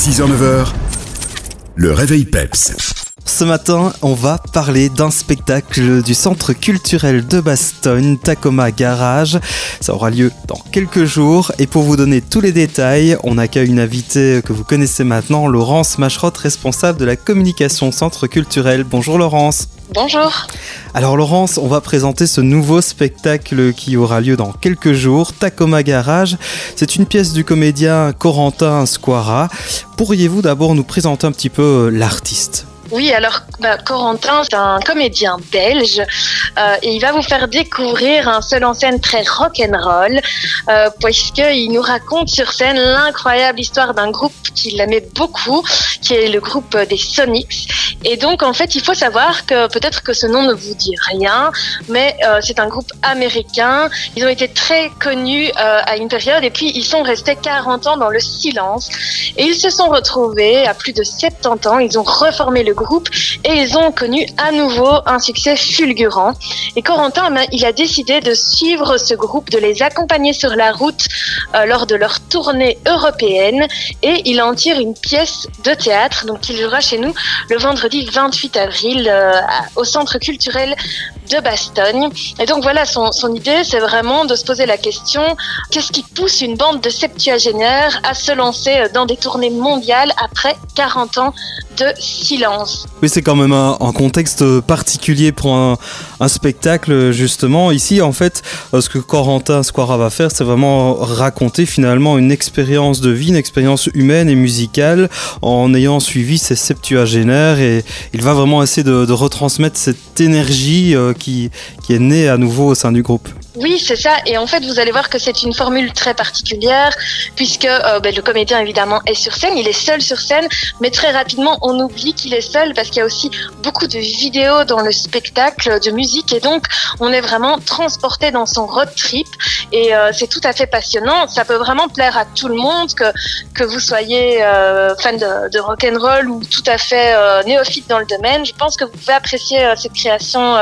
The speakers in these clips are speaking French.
6h-9h, le réveil PEPS. Ce matin, on va parler d'un spectacle du centre culturel de Bastogne, Tacoma Garage. Ça aura lieu dans quelques jours. Et pour vous donner tous les détails, on accueille une invitée que vous connaissez maintenant, Laurence Macherotte, responsable de la communication centre culturel. Bonjour Laurence. Bonjour. Alors Laurence, on va présenter ce nouveau spectacle qui aura lieu dans quelques jours, Tacoma Garage. C'est une pièce du comédien Corentin Squara. Pourriez-vous d'abord nous présenter un petit peu euh, l'artiste? Oui, alors bah, Corentin, c'est un comédien belge euh, et il va vous faire découvrir un seul en scène très rock'n'roll euh, puisqu'il nous raconte sur scène l'incroyable histoire d'un groupe qu'il aimait beaucoup, qui est le groupe des Sonics. Et donc, en fait, il faut savoir que peut-être que ce nom ne vous dit rien, mais euh, c'est un groupe américain. Ils ont été très connus euh, à une période et puis ils sont restés 40 ans dans le silence. Et ils se sont retrouvés à plus de 70 ans. Ils ont reformé le groupe et ils ont connu à nouveau un succès fulgurant. Et Corentin, eh ben, il a décidé de suivre ce groupe, de les accompagner sur la route euh, lors de leur tournée européenne et il en tire une pièce de théâtre. Donc il jouera chez nous le vendredi 28 avril euh, au centre culturel de Bastogne. Et donc voilà, son, son idée, c'est vraiment de se poser la question, qu'est-ce qui pousse une bande de septuagénaires à se lancer dans des tournées mondiales après 40 ans de silence? Oui, c'est quand même un, contexte particulier pour un, spectacle, justement. Ici, en fait, ce que Corentin Squara va faire, c'est vraiment raconter finalement une expérience de vie, une expérience humaine et musicale en ayant suivi ces septuagénaires et il va vraiment essayer de, de retransmettre cette énergie euh, qui, est née à nouveau au sein du groupe. Oui, c'est ça. Et en fait, vous allez voir que c'est une formule très particulière, puisque euh, ben, le comédien, évidemment, est sur scène, il est seul sur scène, mais très rapidement, on oublie qu'il est seul, parce qu'il y a aussi beaucoup de vidéos dans le spectacle de musique, et donc, on est vraiment transporté dans son road trip, et euh, c'est tout à fait passionnant. Ça peut vraiment plaire à tout le monde, que, que vous soyez euh, fan de, de rock and roll ou tout à fait néophyte dans le domaine. Je pense que vous pouvez apprécier cette création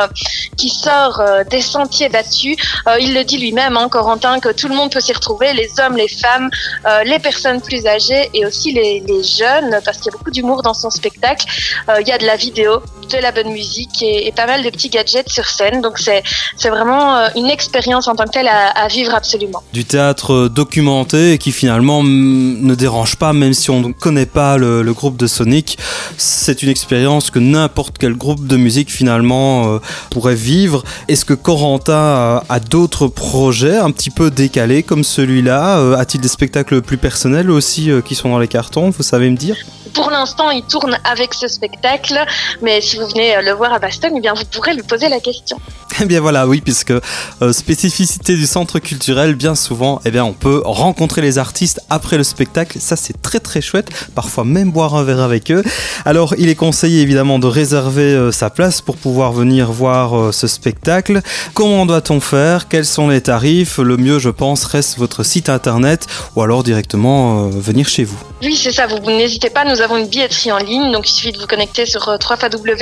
qui sort des sentiers battus. Euh, il le dit lui-même, hein, Corentin, que tout le monde peut s'y retrouver, les hommes, les femmes, euh, les personnes plus âgées et aussi les, les jeunes, parce qu'il y a beaucoup d'humour dans son spectacle. Euh, il y a de la vidéo, de la bonne musique et, et pas mal de petits gadgets sur scène. Donc c'est vraiment euh, une expérience en tant que telle à, à, vivre absolument. Du théâtre documenté et qui finalement ne dérange pas, même si on ne connaît pas le, le groupe de Sonic. C'est une expérience que n'importe quel groupe de musique finalement euh, pourrait vivre. Est-ce que Corentin a d'autres projets un petit peu décalés comme celui-là? Euh, A-t-il des spectacles plus personnels aussi euh, qui sont dans les cartons Vous savez me dire? Pour l'instant, il tourne avec ce spectacle, mais si vous venez le voir à Bastogne, eh bien, vous pourrez lui poser la question. Eh bien voilà, oui, puisque euh, spécificité du centre culturel, bien souvent, eh bien, on peut rencontrer les artistes après le spectacle. Ça, c'est très très chouette. Parfois même boire un verre avec eux. Alors, il est conseillé évidemment de réserver euh, sa place pour pouvoir venir voir euh, ce spectacle. Comment doit-on faire? Quels sont les tarifs? Le mieux, je pense, reste votre site internet ou alors directement euh, venir chez vous. Oui, c'est ça. Vous, n'hésitez pas. Nous avons une billetterie en ligne, donc il suffit de vous connecter sur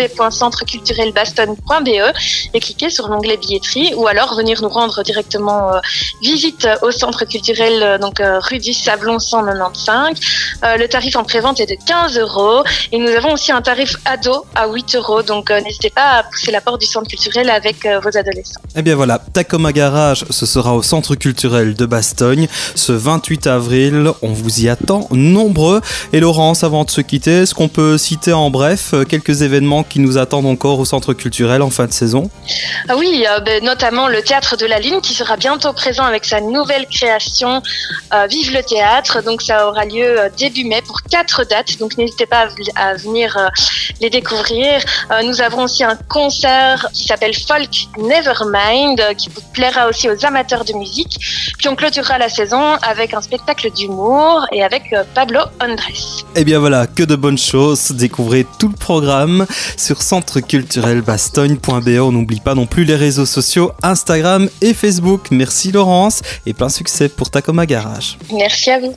www.centreculturelbaston.be et cliquer sur l'onglet billetterie ou alors venir nous rendre directement euh, visite au centre culturel euh, donc euh, rue du Sablon 195. Euh, le tarif en prévente est de 15 euros et nous avons aussi un tarif ado à 8 euros. Donc n'hésitez pas à pousser la porte du centre culturel avec vos adolescents. Eh bien voilà, Tacoma Garage, ce sera au centre culturel de Bastogne ce 28 avril. On vous y attend nombreux. Et Laurence, avant de se quitter, est-ce qu'on peut citer en bref quelques événements qui nous attendent encore au centre culturel en fin de saison ah oui, euh, ben, notamment le théâtre de la Ligne qui sera bientôt présent avec sa nouvelle création euh, Vive le théâtre. Donc ça aura lieu euh, début mai pour quatre dates. Donc n'hésitez pas à, à venir euh, les découvrir. Nous avons aussi un concert qui s'appelle Folk Nevermind qui vous plaira aussi aux amateurs de musique. Puis on clôturera la saison avec un spectacle d'humour et avec Pablo Andrés. Et bien voilà, que de bonnes choses. Découvrez tout le programme sur centreculturelbastogne.be. On n'oublie pas non plus les réseaux sociaux Instagram et Facebook. Merci Laurence et plein succès pour Tacoma Garage. Merci à vous.